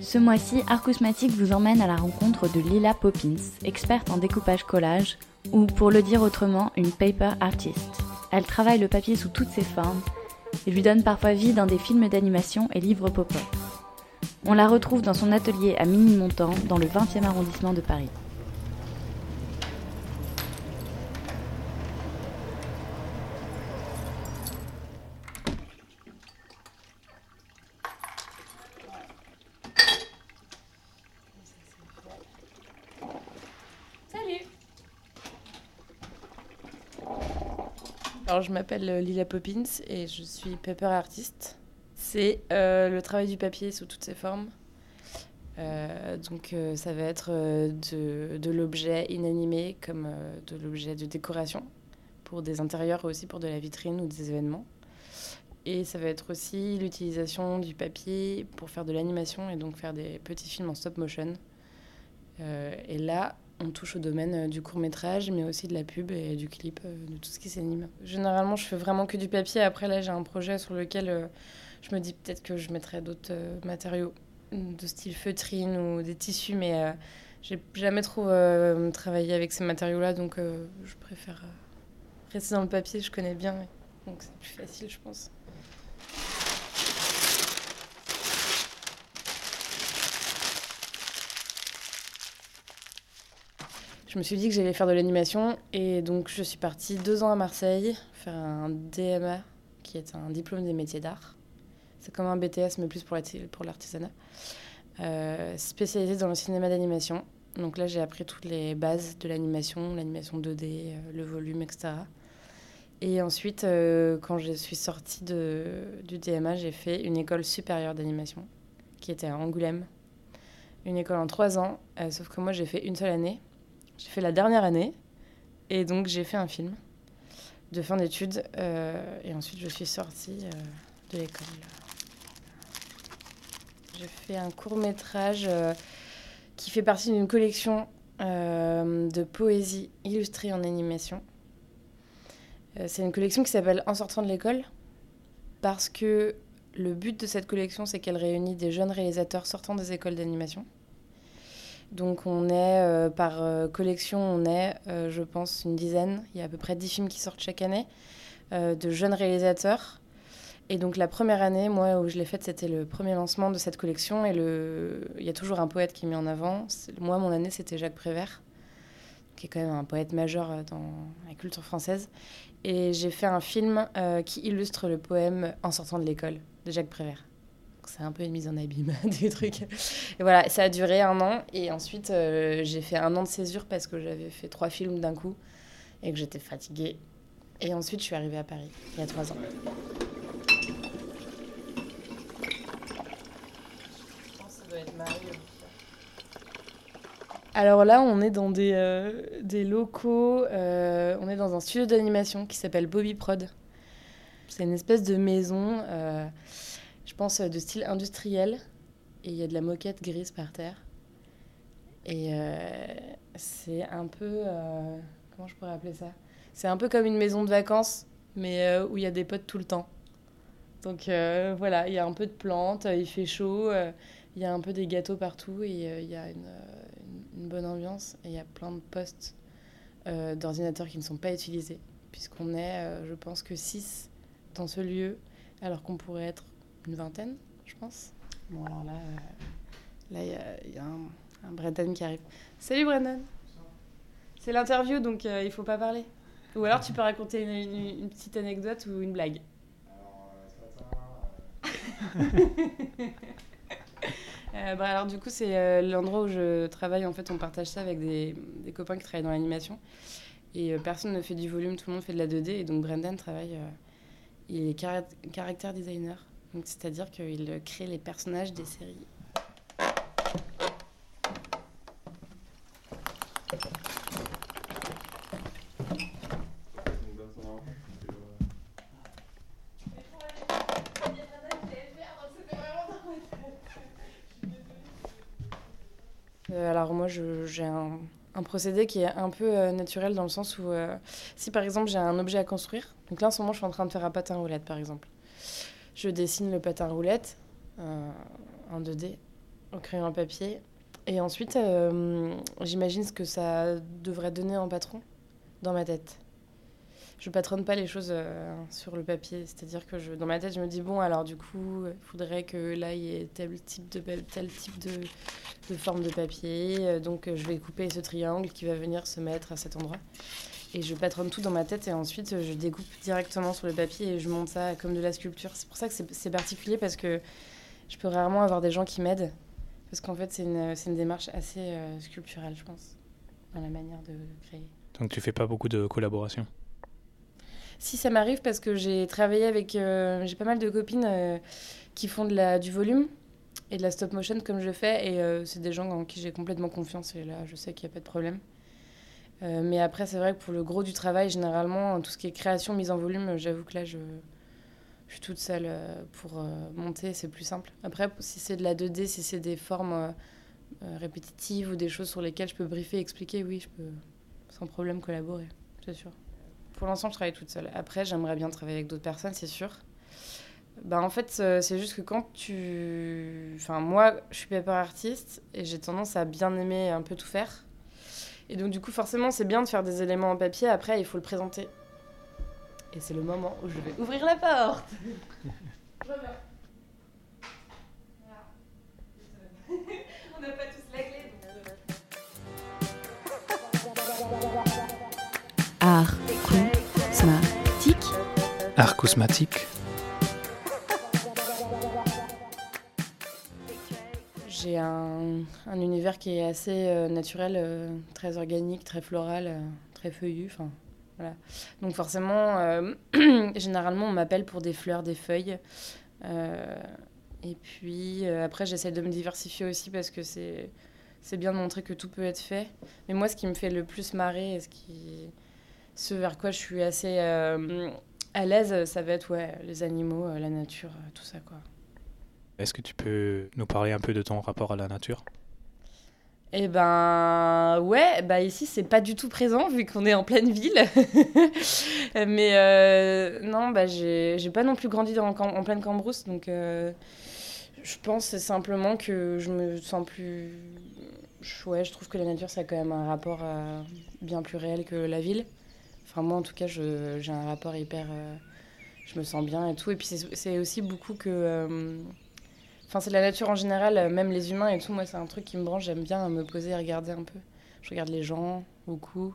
Ce mois-ci, Arcousmatique vous emmène à la rencontre de Lila Poppins, experte en découpage collage, ou pour le dire autrement, une paper artist. Elle travaille le papier sous toutes ses formes et lui donne parfois vie dans des films d'animation et livres pop-up. On la retrouve dans son atelier à Mini-Montant, dans le 20e arrondissement de Paris. Alors, je m'appelle euh, Lila Poppins et je suis paper artiste. C'est euh, le travail du papier sous toutes ses formes. Euh, donc, ça va être de, de l'objet inanimé comme de l'objet de décoration pour des intérieurs et aussi pour de la vitrine ou des événements. Et ça va être aussi l'utilisation du papier pour faire de l'animation et donc faire des petits films en stop motion. Et là, on touche au domaine euh, du court métrage, mais aussi de la pub et du clip, euh, de tout ce qui s'anime. Généralement, je fais vraiment que du papier. Après, là, j'ai un projet sur lequel euh, je me dis peut-être que je mettrai d'autres matériaux de style feutrine ou des tissus, mais euh, j'ai jamais trop travaillé avec ces matériaux-là, donc je préfère rester dans le papier, je connais bien, donc c'est plus facile, je pense. Je me suis dit que j'allais faire de l'animation et donc je suis partie deux ans à Marseille faire un DMA qui est un diplôme des métiers d'art. C'est comme un BTS mais plus pour l'arti- pour l'artisanat. Euh, spécialisé dans le cinéma d'animation. Donc là j'ai appris toutes les bases de l'animation, l'animation 2D, euh, le volume, etc. Et ensuite euh, quand je suis sortie de, du DMA j'ai fait une école supérieure d'animation qui était à Angoulême. Une école en trois ans, euh, sauf que moi j'ai fait une seule année. J'ai fait la dernière année et donc j'ai fait un film de fin d'études euh, et ensuite je suis sortie euh, de l'école. J'ai fait un court métrage qui fait partie d'une collection euh, de poésie illustrée en animation. Euh, C'est une collection qui s'appelle En sortant de l'école parce que le but de cette collection c'est qu'elle réunit des jeunes réalisateurs sortant des écoles d'animation. Donc on est, euh, par euh, collection, on est, euh, je pense, une dizaine. Il y a à peu près 10 films qui sortent chaque année de jeunes réalisateurs. Et donc la première année, moi, où je l'ai faite, c'était le premier lancement de cette collection. Et le... il y a toujours un poète qui est mis en avant. Moi, mon année, c'était Jacques Prévert, qui est quand même un poète majeur dans la culture française. Et j'ai fait un film qui illustre le poème En sortant de l'école de Jacques Prévert. C'est un peu une mise en abîme du truc. Et voilà, ça a duré un an. Et ensuite, euh, j'ai fait un an de césure parce que j'avais fait trois films d'un coup et que j'étais fatiguée. Et ensuite, je suis arrivée à Paris, il y a trois ans. Alors là, on est dans des, euh, des locaux, euh, on est dans un studio d'animation qui s'appelle Bobby Prod. C'est une espèce de maison, je pense, de style industriel. Et il y a de la moquette grise par terre. Et euh, c'est un peu. euh, comment je pourrais appeler ça? C'est un peu comme une maison de vacances, mais euh, où il y a des potes tout le temps. Donc euh, voilà, il y a un peu de plantes, euh, il fait chaud, euh, il y a un peu des gâteaux partout et euh, il y a une, euh, une- bonne ambiance. Et il y a plein de postes euh, d'ordinateurs qui ne sont pas utilisés, puisqu'on est, euh, je pense, que 6 dans ce lieu, alors qu'on pourrait être une vingtaine, je pense. Bon, alors là, euh, là il y a, il y a un, un Brendan qui arrive. Salut Brendan C'est l'interview, donc euh, il faut pas parler. Ou alors tu peux raconter une, une- une petite anecdote ou une blague. Euh, bah, alors du coup c'est euh, l'endroit où je travaille en fait on partage ça avec des, des copains qui travaillent dans l'animation et euh, personne ne fait du volume tout le monde fait de la 2D et donc Brendan travaille euh, il est caractère designer c'est-à-dire qu'il crée les personnages des séries. Euh, alors moi, j'ai un, procédé qui est un peu euh, naturel dans le sens où euh, si par exemple j'ai un objet à construire, donc là en ce moment je suis en train de faire un patin roulette par exemple, je dessine le patin roulette en 2D au crayon papier et ensuite j'imagine ce que ça devrait donner en patron dans ma tête je patronne pas les choses euh, sur le papier. C'est-à-dire que dans ma tête, je me dis, bon, alors du coup, il faudrait que là, il y ait tel type de, tel type de, forme de papier. Euh, donc, je vais couper ce triangle qui va venir se mettre à cet endroit. Et je patronne tout dans ma tête et ensuite, je découpe directement sur le papier et je monte ça comme de la sculpture. C'est pour ça que c'est particulier parce que je peux rarement avoir des gens qui m'aident. Parce qu'en fait, c'est une, une, démarche assez euh, sculpturelle, je pense, dans la manière de créer. Donc, tu fais pas beaucoup de collaborations? Si ça m'arrive parce que j'ai travaillé avec. Euh, j'ai pas mal de copines euh, qui font de la, du volume et de la stop motion comme je fais. Et euh, c'est des gens en qui j'ai complètement confiance. Et là, je sais qu'il n'y a pas de problème. Mais après, c'est vrai que pour le gros du travail, généralement, tout ce qui est création, mise en volume, j'avoue que là, je, suis toute seule pour monter. C'est plus simple. Après, si c'est de la 2D, si c'est des formes répétitives ou des choses sur lesquelles je peux briefer, expliquer, oui, je peux sans problème collaborer. C'est sûr. Pour l'instant, je travaille toute seule. Après, j'aimerais bien travailler avec d'autres personnes, c'est sûr. Bah, en fait, euh, c'est juste que quand tu. Enfin, moi, je suis paper artiste et j'ai tendance à bien aimer un peu tout faire. Et donc, du coup, forcément, c'est bien de faire des éléments en papier. Après, il faut le présenter. Et c'est le moment où je vais ouvrir la porte. On n'a pas tous la clé. Art Art cosmatique. Un, univers qui est assez euh, naturel, euh, très organique, très floral, euh, très feuillu. Voilà. Donc forcément, généralement, on m'appelle pour des fleurs, des feuilles. et puis après, j'essaie de me diversifier aussi parce que c'est bien de montrer que tout peut être fait. Mais moi, ce qui me fait le plus marrer et ce, ce vers quoi je suis assez à l'aise, ça va être ouais, les animaux, la nature, tout ça. quoi. Est-ce que tu peux nous parler un peu de ton rapport à la nature? Eh ben ouais, bah ici c'est pas du tout présent vu qu'on est en pleine ville. Mais euh, non, bah j'ai pas non plus grandi dans, en pleine Cambrousse, donc je pense simplement que je me sens plus. Ouais, je trouve que la nature ça a quand même un rapport bien plus réel que la ville. Enfin, moi, en tout cas, j'ai un rapport hyper. Euh, je me sens bien et tout. Et puis, c'est aussi beaucoup que. Euh, enfin, c'est la nature en général, même les humains et tout. Moi, c'est un truc qui me branche. J'aime bien me poser et regarder un peu. Je regarde les gens beaucoup.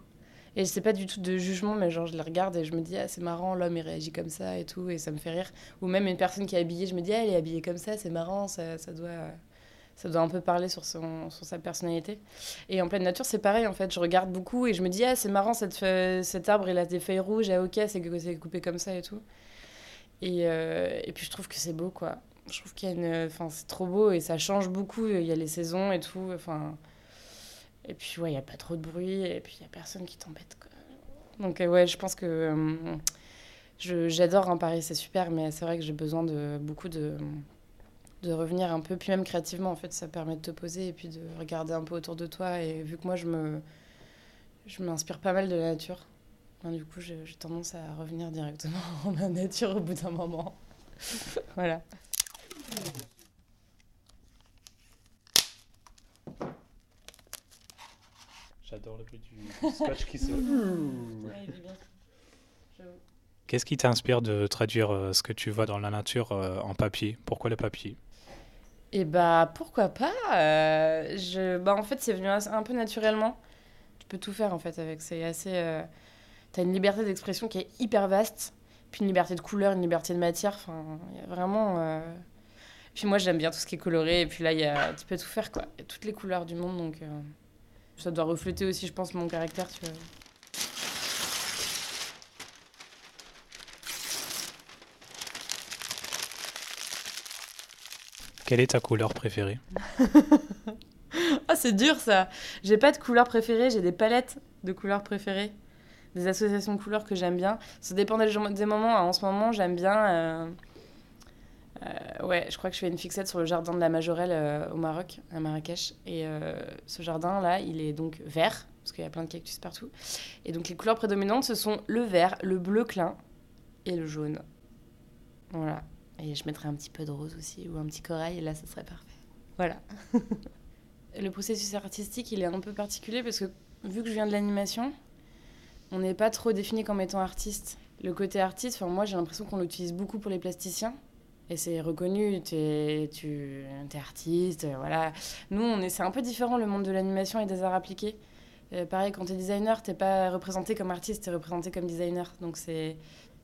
Et c'est pas du tout de jugement, mais genre, je les regarde et je me dis, ah, c'est marrant, l'homme, il réagit comme ça et tout. Et ça me fait rire. Ou même une personne qui est habillée, je me dis, ah, elle est habillée comme ça, c'est marrant, ça, ça doit ça doit un peu parler sur, son, sur sa personnalité. Et en pleine nature, c'est pareil, en fait. Je regarde beaucoup et je me dis, ah, c'est marrant, cet arbre, il a des feuilles rouges, ah, ok, c'est, c'est coupé comme ça et tout. Et, euh, et puis, je trouve que c'est beau, quoi. Je trouve qu'il y a une... Enfin, c'est trop beau et ça change beaucoup. Il y a les saisons et tout. Enfin... Et puis, ouais, il n'y a pas trop de bruit et puis il n'y a personne qui t'embête. Donc, euh, ouais, je pense que... Euh, j'adore hein, Paris, c'est super, mais c'est vrai que j'ai besoin de beaucoup de de revenir un peu, puis même créativement, en fait, ça permet de te poser et puis de regarder un peu autour de toi. Et vu que moi, je me, je m'inspire pas mal de la nature, ben, du coup, j'ai tendance à revenir directement en la nature au bout d'un moment. voilà. J'adore le bruit du scotch qui se. Qu'est-ce qui t'inspire de traduire euh, ce que tu vois dans la nature euh, en papier? Pourquoi le papier? Et bah pourquoi pas euh, je... bah, En fait, c'est venu un peu naturellement. Tu peux tout faire en fait avec. C'est assez. Euh... Tu as une liberté d'expression qui est hyper vaste. Puis une liberté de couleur, une liberté de matière. Enfin, il y a vraiment. Puis moi, j'aime bien tout ce qui est coloré. Et puis là, y a... tu peux tout faire quoi. Il y a toutes les couleurs du monde. Donc euh, ça doit refléter aussi, je pense, mon caractère. Tu vois. Quelle est ta couleur préférée? Ah, c'est dur ça. J'ai pas de couleur préférée, j'ai des palettes de couleurs préférées, des associations de couleurs que j'aime bien. Ça dépend des, des moments. En ce moment, j'aime bien. Euh, Euh, ouais, je crois que je fais une fixette sur le jardin de la Majorelle euh, au Maroc, à Marrakech. Et euh, ce jardin-là, il est donc vert, parce qu'il y a plein de cactus partout. Et donc les couleurs prédominantes, ce sont le vert, le bleu clin et le jaune. Voilà. Et je mettrai un petit peu de rose aussi, ou un petit corail, et là, ça serait parfait. Voilà. le processus artistique, il est un peu particulier, parce que vu que je viens de l'animation, on n'est pas trop défini comme étant artiste. Le côté artiste, moi j'ai l'impression qu'on l'utilise beaucoup pour les plasticiens. Et c'est reconnu, tu es, es artiste, voilà. Nous, on est, c'est un peu différent le monde de l'animation et des arts appliqués. Euh, pareil, quand tu es designer, tu pas représenté comme artiste, tu es représenté comme designer. Donc il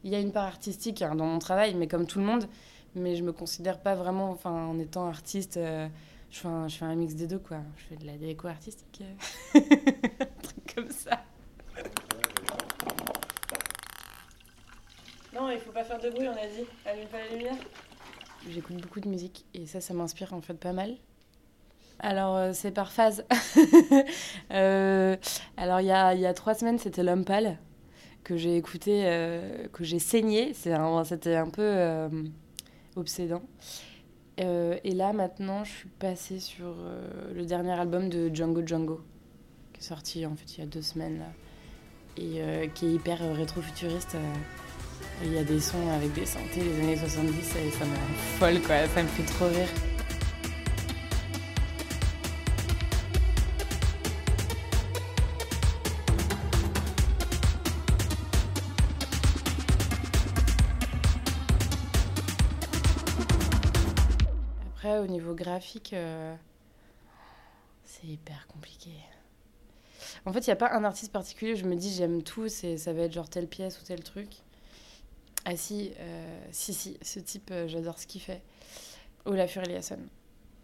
y a une part artistique hein, dans mon travail, mais comme tout le monde. Mais je me considère pas vraiment enfin, en étant artiste. Euh, je, fais un, je fais un mix des deux, quoi. Je fais de la déco artistique. un truc comme ça. Non, il faut pas faire de bruit, on a dit. Allume pas la lumière. J'écoute beaucoup de musique et ça, ça m'inspire en fait pas mal. Alors, euh, c'est par phase. euh, alors, il y a, y a, trois semaines, c'était L'Homme Pâle que j'ai écouté, euh, que j'ai saigné. C'était un peu euh, obsédant. et là, maintenant, je suis passée sur le dernier album de Django Django, qui est sorti en fait il y a deux semaines, là, et qui est hyper rétro-futuriste. Il y a des sons avec des synthés des années 70 et ça me folle quoi, ça me fait trop rire. Après au niveau graphique, euh, c'est hyper compliqué. En fait, il n'y a pas un artiste particulier, je me dis j'aime tout, ça va être genre telle pièce ou tel truc. Ah si, euh, si, si, ce type, euh, j'adore ce qu'il fait. Olafur Eliasson.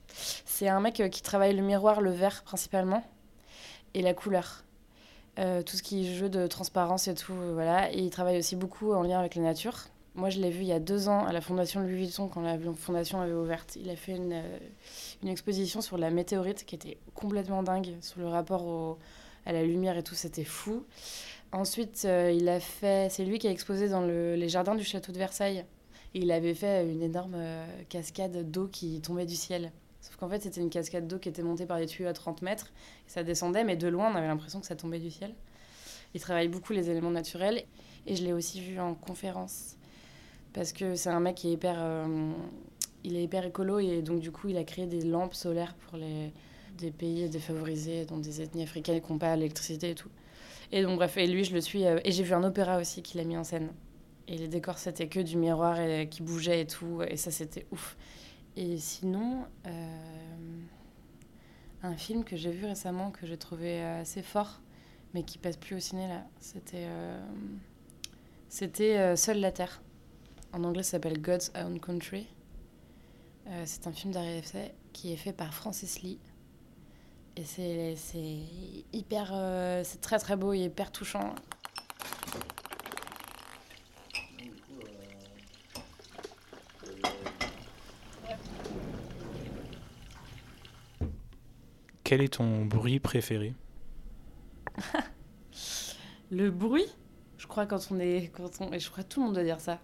C'est un mec euh, qui travaille le miroir, le verre principalement, et la couleur. Tout ce qui est jeu de transparence et tout, voilà. Et il travaille aussi beaucoup en lien avec la nature. Moi, je l'ai vu il y a deux ans à la Fondation Louis Vuitton, quand la Fondation avait ouverte. Il a fait une, exposition sur la météorite qui était complètement dingue, sur le rapport à la lumière et tout, c'était fou. Ensuite, euh, il a fait, c'est lui qui a exposé dans le, les jardins du château de Versailles. Il avait fait une énorme euh, cascade d'eau qui tombait du ciel. Sauf qu'en fait, c'était une cascade d'eau qui était montée par des tuyaux à 30 mètres. Et ça descendait, mais de loin, on avait l'impression que ça tombait du ciel. Il travaille beaucoup les éléments naturels. Et je l'ai aussi vu en conférence. Parce que c'est un mec qui est hyper. Euh, il est hyper écolo et donc, du coup, il a créé des lampes solaires pour les, des pays défavorisés, dont des ethnies africaines qui n'ont pas l'électricité et tout. Et donc, bref, et lui, je le suis. Euh, et j'ai vu un opéra aussi qu'il a mis en scène. Et les décors, c'était que du miroir et, qui bougeait et tout. Et ça, c'était ouf. Et sinon, euh, un film que j'ai vu récemment, que j'ai trouvé assez fort, mais qui passe plus au ciné là, c'était euh, c'était euh, Seule la Terre. En anglais, ça s'appelle God's Own Country. Euh, c'est un film d'Ari qui est fait par Francis Lee. Et c'est hyper. Euh, c'est très très beau et hyper touchant. Quel est ton bruit préféré? Le bruit? Je crois quand on est. Quand on, et je crois que tout le monde doit dire ça.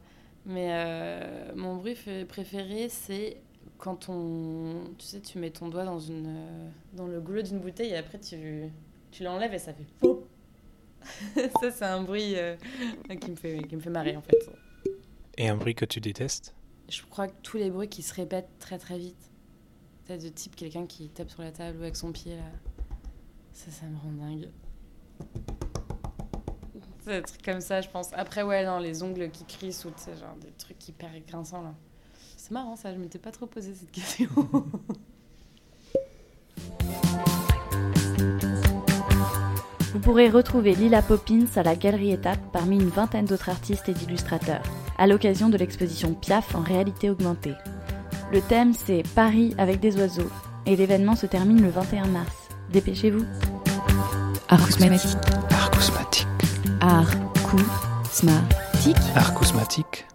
Mais euh, mon bruit préféré, c'est quand on. Tu sais, tu mets ton doigt dans, une, dans le goulot d'une bouteille et après tu, tu l'enlèves et ça fait pop Ça, c'est un bruit euh, qui, me fait, qui me fait marrer en fait. Et un bruit que tu détestes? Je crois que tous les bruits qui se répètent très très vite. T'as de type quelqu'un qui tape sur la table ou avec son pied là. Ça, ça me rend dingue. C'est des trucs comme ça, je pense. Après, ouais, non, les ongles qui crissent ou tu sais, genre des trucs hyper grinçants là. C'est marrant ça, je m'étais pas trop posé cette question. Vous pourrez retrouver Lila Poppins à la Galerie Étape parmi une vingtaine d'autres artistes et d'illustrateurs, à l'occasion de l'exposition Piaf en réalité augmentée. Le thème c'est Paris avec des oiseaux et l'événement se termine le 21 mars. Dépêchez-vous Acousmatique. Acousmatique. Acousmatique. Acousmatique.